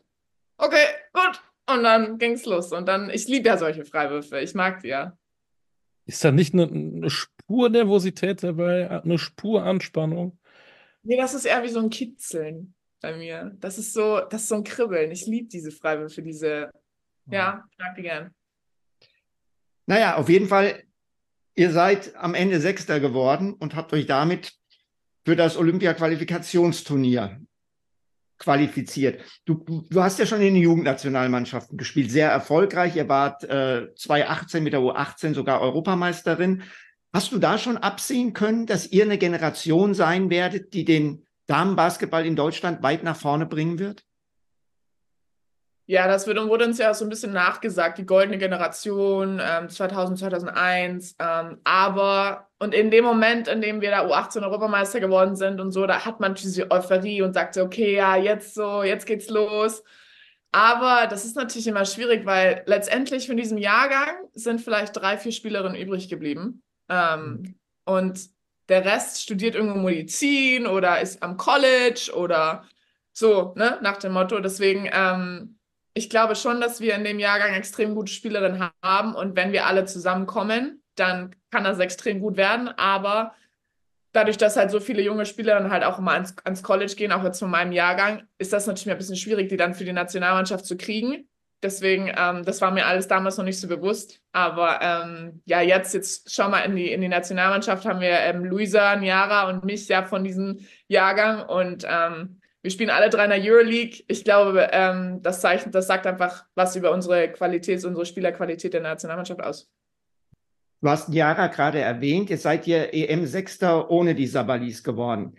okay, gut, und dann ging es los. Und dann, ich liebe ja solche Freiwürfe. Ich mag die ja. Ist da nicht eine, eine Spur Nervosität dabei, eine Spur Anspannung? Nee, das ist eher wie so ein Kitzeln bei mir. Das ist so, das ist so ein Kribbeln. Ich liebe diese Freiwürfe, diese, ja, ich mag die gern. Naja, auf jeden Fall, ihr seid am Ende Sechster geworden und habt euch damit für das Olympia-Qualifikationsturnier qualifiziert. Du, du hast ja schon in den Jugendnationalmannschaften gespielt, sehr erfolgreich. Ihr wart äh, 2018 mit der U18 sogar Europameisterin. Hast du da schon absehen können, dass ihr eine Generation sein werdet, die den Damenbasketball in Deutschland weit nach vorne bringen wird? Ja, das wird, wurde uns ja so ein bisschen nachgesagt, die goldene Generation ähm, 2000, 2001. Ähm, aber, und in dem Moment, in dem wir da U18 Europameister geworden sind und so, da hat man diese Euphorie und sagt so, okay, ja, jetzt so, jetzt geht's los. Aber das ist natürlich immer schwierig, weil letztendlich von diesem Jahrgang sind vielleicht drei, vier Spielerinnen übrig geblieben. Ähm, mhm. Und der Rest studiert irgendwo Medizin oder ist am College oder so, ne, nach dem Motto. Deswegen, ähm, ich glaube schon, dass wir in dem Jahrgang extrem gute Spielerinnen haben und wenn wir alle zusammenkommen, dann kann das extrem gut werden. Aber dadurch, dass halt so viele junge Spielerinnen halt auch immer ans, ans College gehen, auch jetzt von meinem Jahrgang, ist das natürlich ein bisschen schwierig, die dann für die Nationalmannschaft zu kriegen. Deswegen, ähm, das war mir alles damals noch nicht so bewusst. Aber ähm, ja, jetzt, jetzt schau mal in die, in die Nationalmannschaft, haben wir ähm, Luisa, Niara und mich ja von diesem Jahrgang und ähm, wir spielen alle drei in der Euroleague. Ich glaube, ähm, das, zeichnet, das sagt einfach was über unsere Qualität, unsere Spielerqualität der Nationalmannschaft aus. Du hast Jara gerade erwähnt, jetzt seid ihr EM-Sechster ohne die Sabalis geworden.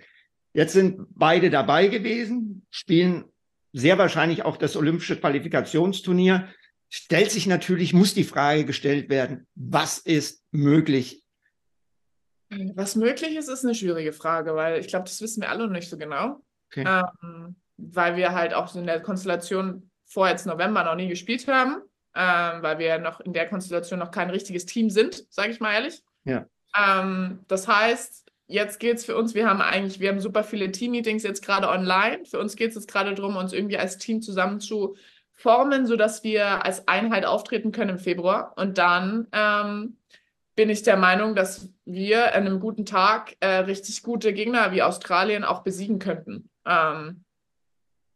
Jetzt sind beide dabei gewesen, spielen sehr wahrscheinlich auch das olympische Qualifikationsturnier. Stellt sich natürlich, muss die Frage gestellt werden, was ist möglich? Was möglich ist, ist eine schwierige Frage, weil ich glaube, das wissen wir alle noch nicht so genau. Okay. Ähm, weil wir halt auch in der Konstellation vor jetzt November noch nie gespielt haben, ähm, weil wir noch in der Konstellation noch kein richtiges Team sind, sage ich mal ehrlich. Ja. Ähm, das heißt, jetzt geht es für uns, wir haben eigentlich, wir haben super viele Team-Meetings jetzt gerade online. Für uns geht es jetzt gerade darum, uns irgendwie als Team zusammen zu formen, sodass wir als Einheit auftreten können im Februar. Und dann ähm, bin ich der Meinung, dass wir an einem guten Tag äh, richtig gute Gegner wie Australien auch besiegen könnten. Ähm,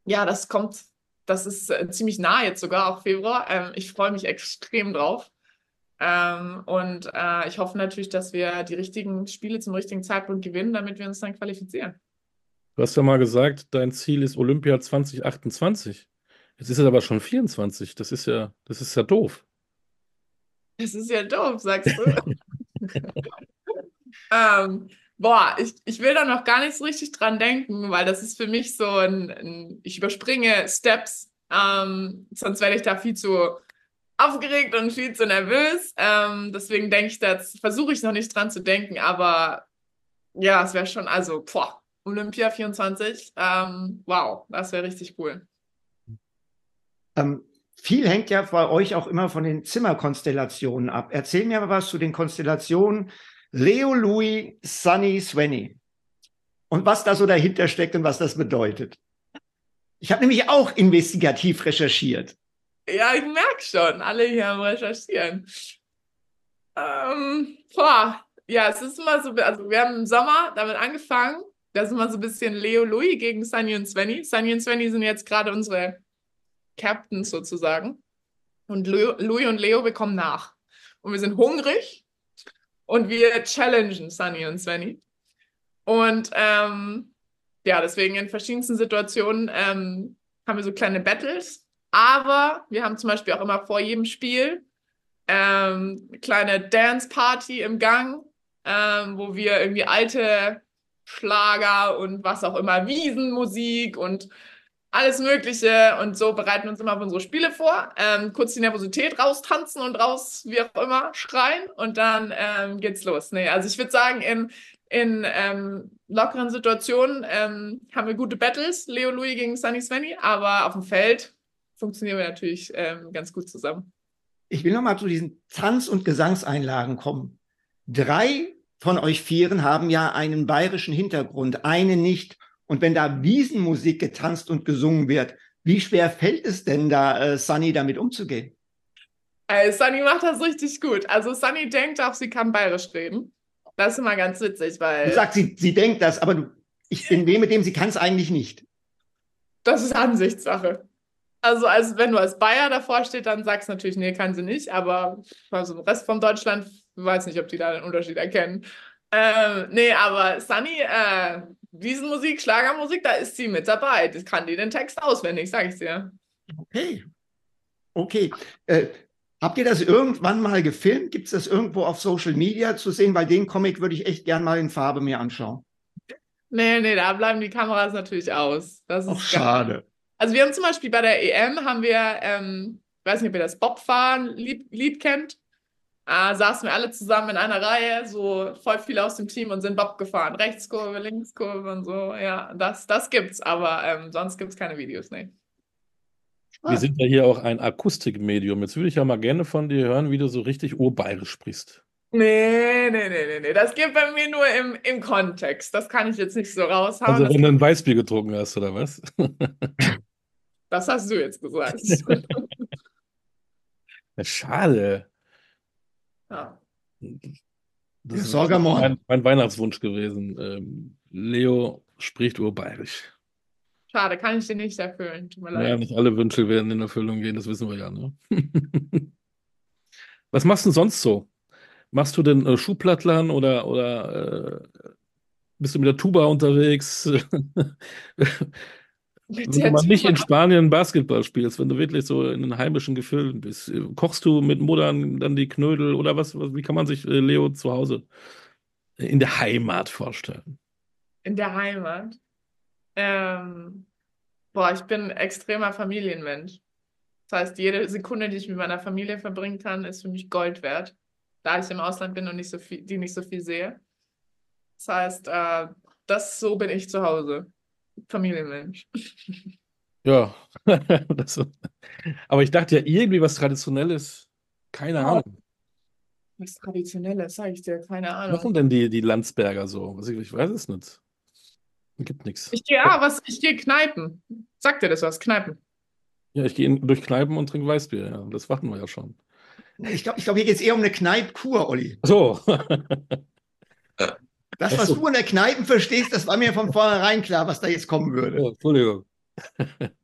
ja, das kommt, das ist äh, ziemlich nah jetzt sogar, auch Februar. Ähm, ich freue mich extrem drauf. Ähm, und äh, ich hoffe natürlich, dass wir die richtigen Spiele zum richtigen Zeitpunkt gewinnen, damit wir uns dann qualifizieren. Du hast ja mal gesagt, dein Ziel ist Olympia 2028. Jetzt ist es aber schon 24. Das ist ja, das ist ja doof. Das ist ja doof, sagst du. ähm, boah, ich, ich will da noch gar nicht so richtig dran denken, weil das ist für mich so ein, ein ich überspringe Steps, ähm, sonst werde ich da viel zu aufgeregt und viel zu nervös. Ähm, deswegen denke ich, das versuche ich noch nicht dran zu denken, aber ja, es wäre schon, also, boah, Olympia 24, ähm, wow, das wäre richtig cool. Ähm, viel hängt ja bei euch auch immer von den Zimmerkonstellationen ab. Erzähl mir mal was zu den Konstellationen Leo, Louis, Sunny, Svenny. Und was da so dahinter steckt und was das bedeutet. Ich habe nämlich auch investigativ recherchiert. Ja, ich merke schon, alle hier am Recherchieren. Ähm, boah, ja, es ist immer so, also wir haben im Sommer damit angefangen. Das ist immer so ein bisschen Leo Louis gegen Sunny und Svenny. Sunny und Svenny sind jetzt gerade unsere Captains sozusagen. Und Louis und Leo, wir kommen nach. Und wir sind hungrig und wir challengen Sunny und Svenny. Und ähm, ja, deswegen in verschiedensten Situationen ähm, haben wir so kleine Battles. Aber wir haben zum Beispiel auch immer vor jedem Spiel ähm, eine kleine Dance-Party im Gang, ähm, wo wir irgendwie alte Schlager und was auch immer, Wiesenmusik und alles Mögliche und so bereiten uns immer auf unsere Spiele vor. Ähm, kurz die Nervosität raustanzen und raus, wie auch immer, schreien und dann ähm, geht's los. Nee, also ich würde sagen, in, in ähm, lockeren Situationen ähm, haben wir gute Battles, Leo Louis gegen Sunny Svenny, aber auf dem Feld funktionieren wir natürlich ähm, ganz gut zusammen. Ich will nochmal zu diesen Tanz- und Gesangseinlagen kommen. Drei von euch Vieren haben ja einen bayerischen Hintergrund, eine nicht. Und wenn da Wiesenmusik getanzt und gesungen wird, wie schwer fällt es denn da, äh, Sunny damit umzugehen? Äh, Sunny macht das richtig gut. Also Sunny denkt auch, sie kann bayerisch reden. Das ist immer ganz witzig, weil. Du sagst, sie, sie denkt das, aber du, ich bin dem, mit dem sie kann es eigentlich nicht. Das ist Ansichtssache. Also, als wenn du als Bayer davor steht, dann sagst du natürlich, nee, kann sie nicht, aber also im Rest von Deutschland weiß nicht, ob die da den Unterschied erkennen. Ähm, nee, aber Sunny, äh, Wiesenmusik, Schlagermusik, da ist sie mit dabei. Das kann die den Text auswendig, sage ich dir. Okay. Okay. Äh, habt ihr das irgendwann mal gefilmt? Gibt es das irgendwo auf Social Media zu sehen? Weil den Comic würde ich echt gern mal in Farbe mir anschauen. Nee, nee, da bleiben die Kameras natürlich aus. Das ist Ach, schade. Also wir haben zum Beispiel bei der EM haben wir, ähm, weiß nicht, ob ihr das Bobfahren-Lied kennt äh, saßen wir alle zusammen in einer Reihe, so voll viele aus dem Team und sind Bob gefahren. Rechtskurve, Linkskurve und so. Ja, das, das gibt's, aber ähm, sonst gibt es keine Videos, ne. Wir sind ja hier auch ein Akustikmedium. Jetzt würde ich ja mal gerne von dir hören, wie du so richtig urbayerisch sprichst. Nee, nee, nee, nee, nee. Das geht bei mir nur im, im Kontext. Das kann ich jetzt nicht so raushauen. Also, wenn du ein Weißbier getrunken hast, oder was? das hast du jetzt gesagt. Schade. Ja. Das ist mein, mein, Weihnachtswunsch gewesen. Ähm, Leo spricht urbayerisch. Schade, kann ich dir nicht erfüllen. Tut mir leid. Ja, nicht alle Wünsche werden in Erfüllung gehen, das wissen wir ja. Ne? Was machst du denn sonst so? Machst du denn äh, Schuhplattlern oder, oder äh, bist du mit der Tuba unterwegs? Wenn du nicht in Spanien Basketball spielst, wenn du wirklich so in den heimischen Gefühlen bist, kochst du mit Muttern dann die Knödel oder was? Wie kann man sich äh, Leo zu Hause in der Heimat vorstellen? In der Heimat? Ähm, boah, ich bin ein extremer Familienmensch. Das heißt, jede Sekunde, die ich mit meiner Familie verbringen kann, ist für mich Gold wert, da ich im Ausland bin und nicht so viel, die nicht so viel sehe. Das heißt, äh, das so bin ich zu Hause. Familienmensch. Ja, das, aber ich dachte ja irgendwie was Traditionelles. Keine Ja. Ahnung. Was Traditionelles, sage ich dir, keine Ahnung. Was machen denn die, die Landsberger so? Was ich, ich weiß es nicht. Gibt nichts. Ich gehe, ja, was, ich gehe Kneipen. Sagt dir das was? Kneipen. Ja, ich gehe in- durch Kneipen und trinke Weißbier. Ja, das warten wir ja schon. Ich glaube, ich glaub, hier geht es eher um eine Kneipkur, Olli. So. Das, was so. du unter Kneipen verstehst, das war mir von vornherein klar, was da jetzt kommen würde. Ja, Entschuldigung.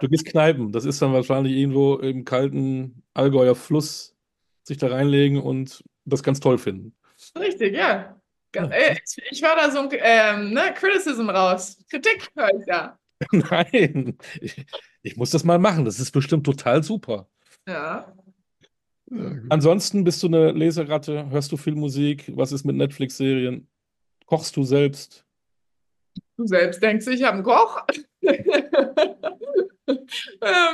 Du gehst Kneipen. Das ist dann wahrscheinlich irgendwo im kalten Allgäuer Fluss sich da reinlegen und das ganz toll finden. Richtig, ja. Ey, ich, höre da so ein ähm, ne, Criticism raus. Kritik höre ich da. Nein, ich, ich muss das mal machen. Das ist bestimmt total super. Ja. Ansonsten bist du eine Leseratte, hörst du viel Musik, was ist mit Netflix-Serien? Kochst du selbst? Du selbst denkst, ich habe einen Koch. ähm,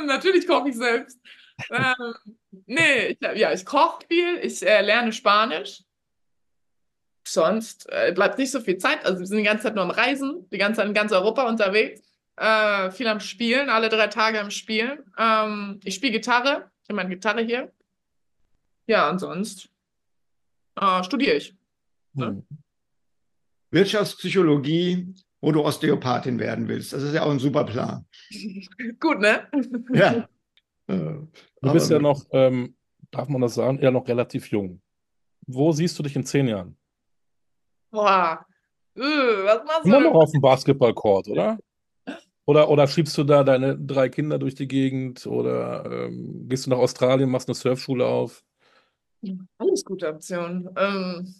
natürlich koche ich selbst. Ähm, nee, ich, ja, ich koche viel, ich äh, lerne Spanisch. Sonst äh, bleibt nicht so viel Zeit. Also wir sind die ganze Zeit nur am Reisen, die ganze Zeit in ganz Europa unterwegs. Äh, viel am Spielen, alle drei Tage am Spielen. Ähm, ich spiele Gitarre, ich habe meine Gitarre hier. Ja, und sonst äh, studiere ich. Ne? Hm. Wirtschaftspsychologie, wo du Osteopathin werden willst. Das ist ja auch ein super Plan. Gut, ne? Ja. du bist ja noch, ähm, darf man das sagen, ja noch relativ jung. Wo siehst du dich in zehn Jahren? Boah, äh, was machst du? Immer noch auf dem Basketballcourt, oder? Oder, oder schiebst du da deine drei Kinder durch die Gegend oder ähm, gehst du nach Australien, machst eine Surfschule auf? Alles gute Optionen. Ähm,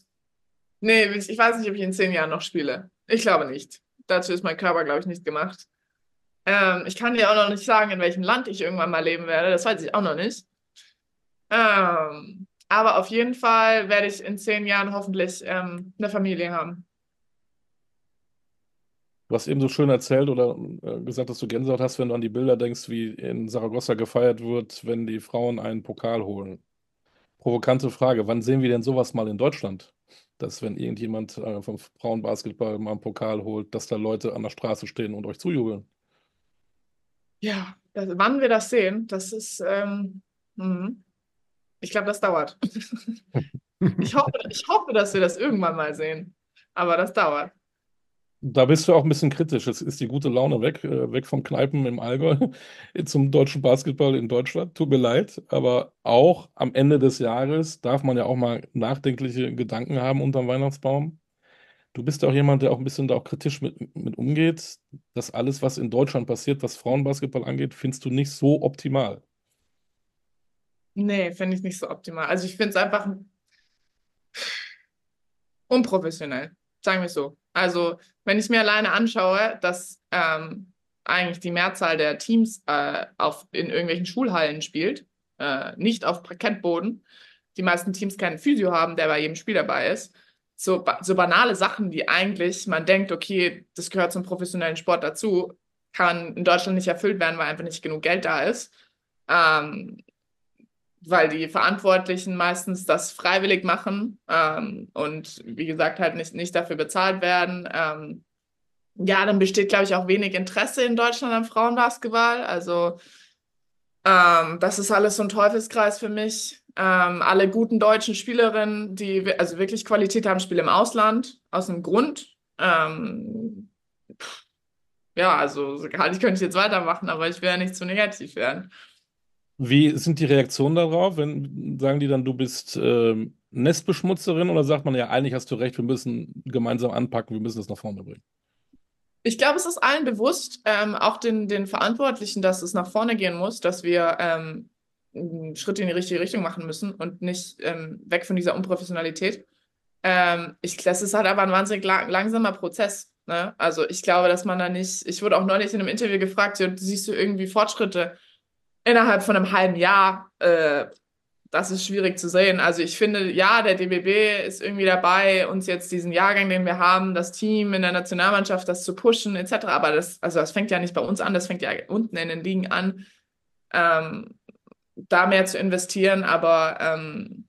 nee, ich weiß nicht, ob ich in zehn Jahren noch spiele. Ich glaube nicht. Dazu ist mein Körper, glaube ich, nicht gemacht. Ähm, ich kann dir auch noch nicht sagen, in welchem Land ich irgendwann mal leben werde. Das weiß ich auch noch nicht. Ähm, aber auf jeden Fall werde ich in zehn Jahren hoffentlich ähm, eine Familie haben. Du hast eben so schön erzählt oder äh, gesagt, dass du Gänsehaut hast, wenn du an die Bilder denkst, wie in Saragossa gefeiert wird, wenn die Frauen einen Pokal holen. Provokante Frage, wann sehen wir denn sowas mal in Deutschland? Dass wenn irgendjemand äh, vom Frauenbasketball mal einen Pokal holt, dass da Leute an der Straße stehen und euch zujubeln. Ja, also wann wir das sehen, das ist, ähm, mhm. Ich glaube, das dauert. ich, hoffe, ich hoffe, dass wir das irgendwann mal sehen. Aber das dauert. Da bist du auch ein bisschen kritisch. Jetzt ist die gute Laune weg, äh, weg vom Kneipen im Allgäu zum deutschen Basketball in Deutschland. Tut mir leid, aber auch am Ende des Jahres darf man ja auch mal nachdenkliche Gedanken haben unterm Weihnachtsbaum. Du bist ja auch jemand, der auch ein bisschen da auch kritisch mit, mit umgeht. dass alles, was in Deutschland passiert, was Frauenbasketball angeht, findest du nicht so optimal. Nee, finde ich nicht so optimal. Also ich finde es einfach unprofessionell, sagen wir es so. Also wenn ich mir alleine anschaue, dass ähm, eigentlich die Mehrzahl der Teams äh, auf, in irgendwelchen Schulhallen spielt, äh, nicht auf Parkettboden, die meisten Teams keinen Physio haben, der bei jedem Spiel dabei ist, so, so banale Sachen, die eigentlich man denkt, okay, das gehört zum professionellen Sport dazu, kann in Deutschland nicht erfüllt werden, weil einfach nicht genug Geld da ist. Ähm, weil die Verantwortlichen meistens das freiwillig machen ähm, und wie gesagt halt nicht, nicht dafür bezahlt werden. Ähm, ja, dann besteht, glaube ich, auch wenig Interesse in Deutschland am Frauenbasketball. Also ähm, das ist alles so ein Teufelskreis für mich. Ähm, alle guten deutschen Spielerinnen, die also wirklich Qualität haben, spielen im Ausland, aus einem Grund. Ähm, ja, also ich könnte jetzt weitermachen, aber ich will ja nicht zu negativ werden. Wie sind die Reaktionen darauf? Wenn, sagen die dann, du bist ähm, Nestbeschmutzerin oder sagt man ja, eigentlich hast du recht, wir müssen gemeinsam anpacken, wir müssen das nach vorne bringen? Ich glaube, es ist allen bewusst, ähm, auch den, den Verantwortlichen, dass es nach vorne gehen muss, dass wir ähm, Schritte in die richtige Richtung machen müssen und nicht ähm, weg von dieser Unprofessionalität. Ähm, ich, das ist halt aber ein wahnsinnig lang, langsamer Prozess. Ne? Also ich glaube, dass man da nicht, ich wurde auch neulich in einem Interview gefragt, siehst du irgendwie Fortschritte? Innerhalb von einem halben Jahr, äh, das ist schwierig zu sehen. Also ich finde, ja, der DBB ist irgendwie dabei, uns jetzt diesen Jahrgang, den wir haben, das Team in der Nationalmannschaft, das zu pushen etc. Aber das, also das fängt ja nicht bei uns an, das fängt ja unten in den Ligen an, ähm, da mehr zu investieren. Aber ähm,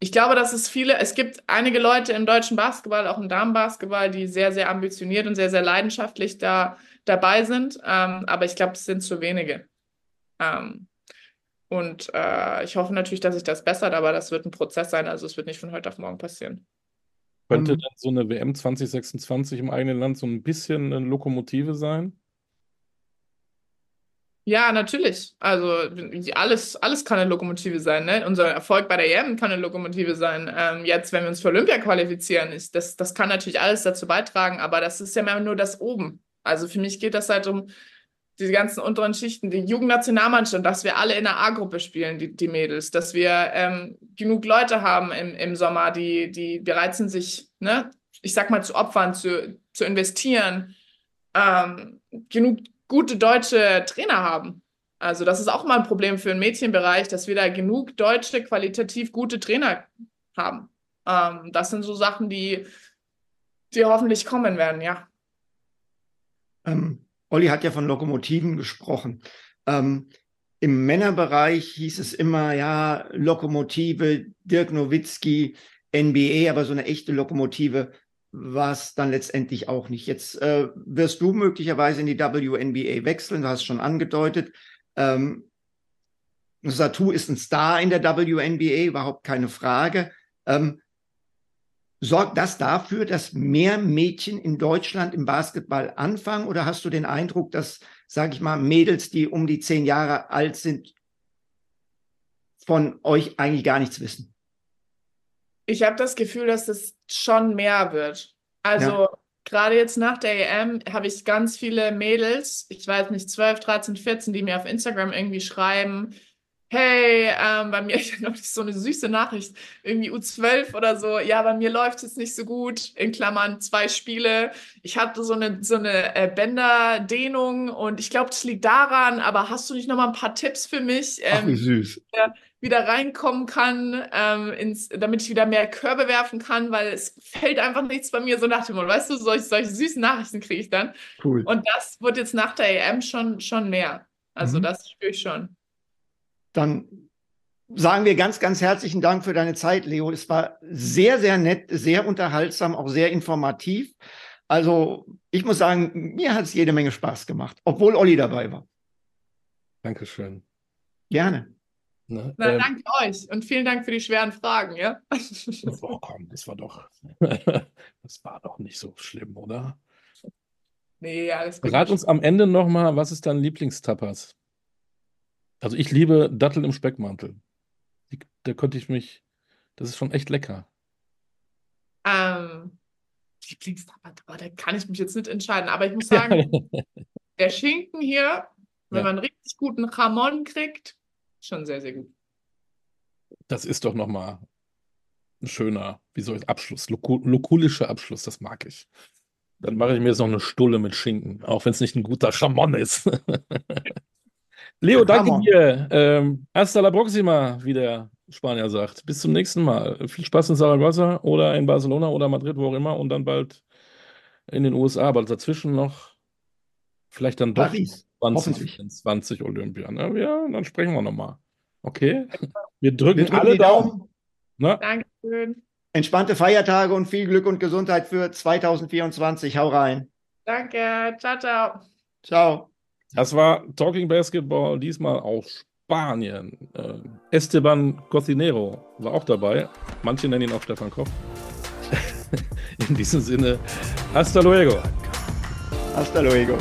ich glaube, dass es viele, es gibt einige Leute im deutschen Basketball, auch im Damenbasketball, die sehr, sehr ambitioniert und sehr, sehr leidenschaftlich da dabei sind. Ähm, aber ich glaube, es sind zu wenige. Ähm, und äh, ich hoffe natürlich, dass sich das bessert, aber das wird ein Prozess sein. Also es wird nicht von heute auf morgen passieren. Könnte mhm. denn so eine WM 2026 im eigenen Land so ein bisschen eine Lokomotive sein? Ja, natürlich. Also alles, alles kann eine Lokomotive sein. Ne? Unser Erfolg bei der EM kann eine Lokomotive sein. Ähm, jetzt, wenn wir uns für Olympia qualifizieren, ist das, das kann natürlich alles dazu beitragen, aber das ist ja immer nur das oben. Also für mich geht das halt um die ganzen unteren Schichten, die Jugendnationalmannschaft, dass wir alle in der A-Gruppe spielen, die, die Mädels, dass wir ähm, genug Leute haben im, im Sommer, die, die bereit sind, sich, ne, ich sag mal, zu opfern, zu, zu investieren, ähm, genug gute deutsche Trainer haben. Also das ist auch mal ein Problem für den Mädchenbereich, dass wir da genug deutsche, qualitativ gute Trainer haben. Ähm, das sind so Sachen, die, die hoffentlich kommen werden, ja. Ähm, Olli hat ja von Lokomotiven gesprochen. Ähm, Im Männerbereich hieß es immer, ja, Lokomotive, Dirk Nowitzki, NBA, aber so eine echte Lokomotive war es dann letztendlich auch nicht. Jetzt äh, wirst du möglicherweise in die WNBA wechseln, du hast schon angedeutet. Ähm, Satu ist ein Star in der WNBA, überhaupt keine Frage. Ähm, sorgt das dafür, dass mehr Mädchen in Deutschland im Basketball anfangen? Oder hast du den Eindruck, dass, sage ich mal, Mädels, die um die zehn Jahre alt sind, von euch eigentlich gar nichts wissen? Ich habe das Gefühl, dass es schon mehr wird. Also ja. gerade jetzt nach der EM habe ich ganz viele Mädels, ich weiß nicht, 12, 13, 14, die mir auf Instagram irgendwie schreiben, hey, ähm, bei mir, ich noch so eine süße Nachricht, irgendwie U12 oder so, ja, bei mir läuft es nicht so gut, in Klammern zwei Spiele. Ich hatte so eine, so eine äh, Bänderdehnung und ich glaube, das liegt daran, aber hast du nicht noch mal ein paar Tipps für mich? Ähm, Ach, wie süß. Ja, wieder reinkommen kann, ähm, ins, damit ich wieder mehr Körbe werfen kann, weil es fällt einfach nichts bei mir so nach dem Motto. Weißt du, solche, solche süßen Nachrichten kriege ich dann. Cool. Und das wird jetzt nach der EM schon, schon mehr. Also mhm. das spüre ich schon. Dann sagen wir ganz, ganz herzlichen Dank für deine Zeit, Leo. Es war sehr, sehr nett, sehr unterhaltsam, auch sehr informativ. Also ich muss sagen, mir hat es jede Menge Spaß gemacht, obwohl Olli dabei war. Dankeschön. Gerne. Ne? Na, ähm, danke euch und vielen Dank für die schweren Fragen, ja? oh, komm, das war doch, das war doch nicht so schlimm, oder? Nee, alles gut. Rat uns am Ende nochmal, was ist dein Lieblingstapas? Also ich liebe Dattel im Speckmantel. Da könnte ich mich, das ist schon echt lecker. Ähm, Lieblingstapas, da kann ich mich jetzt nicht entscheiden, aber ich muss sagen, der Schinken hier, wenn ja. man richtig guten Ramon kriegt, schon sehr, sehr gut. Das ist doch nochmal ein schöner, wie soll ich, Abschluss, lokulischer Abschluss, das mag ich. Dann mache ich mir jetzt noch eine Stulle mit Schinken, auch wenn es nicht ein guter Chamon ist. Leo, danke dir. Ähm, hasta la próxima, wie der Spanier sagt. Bis zum nächsten Mal. Viel Spaß in Saragossa oder in Barcelona oder Madrid, wo auch immer, und dann bald in den USA, aber dazwischen noch vielleicht dann doch Paris. 2024 Olympia. Ne? Ja, dann sprechen wir nochmal. Okay? Wir drücken, wir drücken alle Daumen. Daumen. Ne? Dankeschön. Entspannte Feiertage und viel Glück und Gesundheit für 2024. Hau rein. Danke. Ciao, ciao. Ciao. Das war Talking Basketball, diesmal aus Spanien. Äh, Esteban Cocinero war auch dabei. Manche nennen ihn auch Stefan Koch. In diesem Sinne, hasta luego. Hasta luego.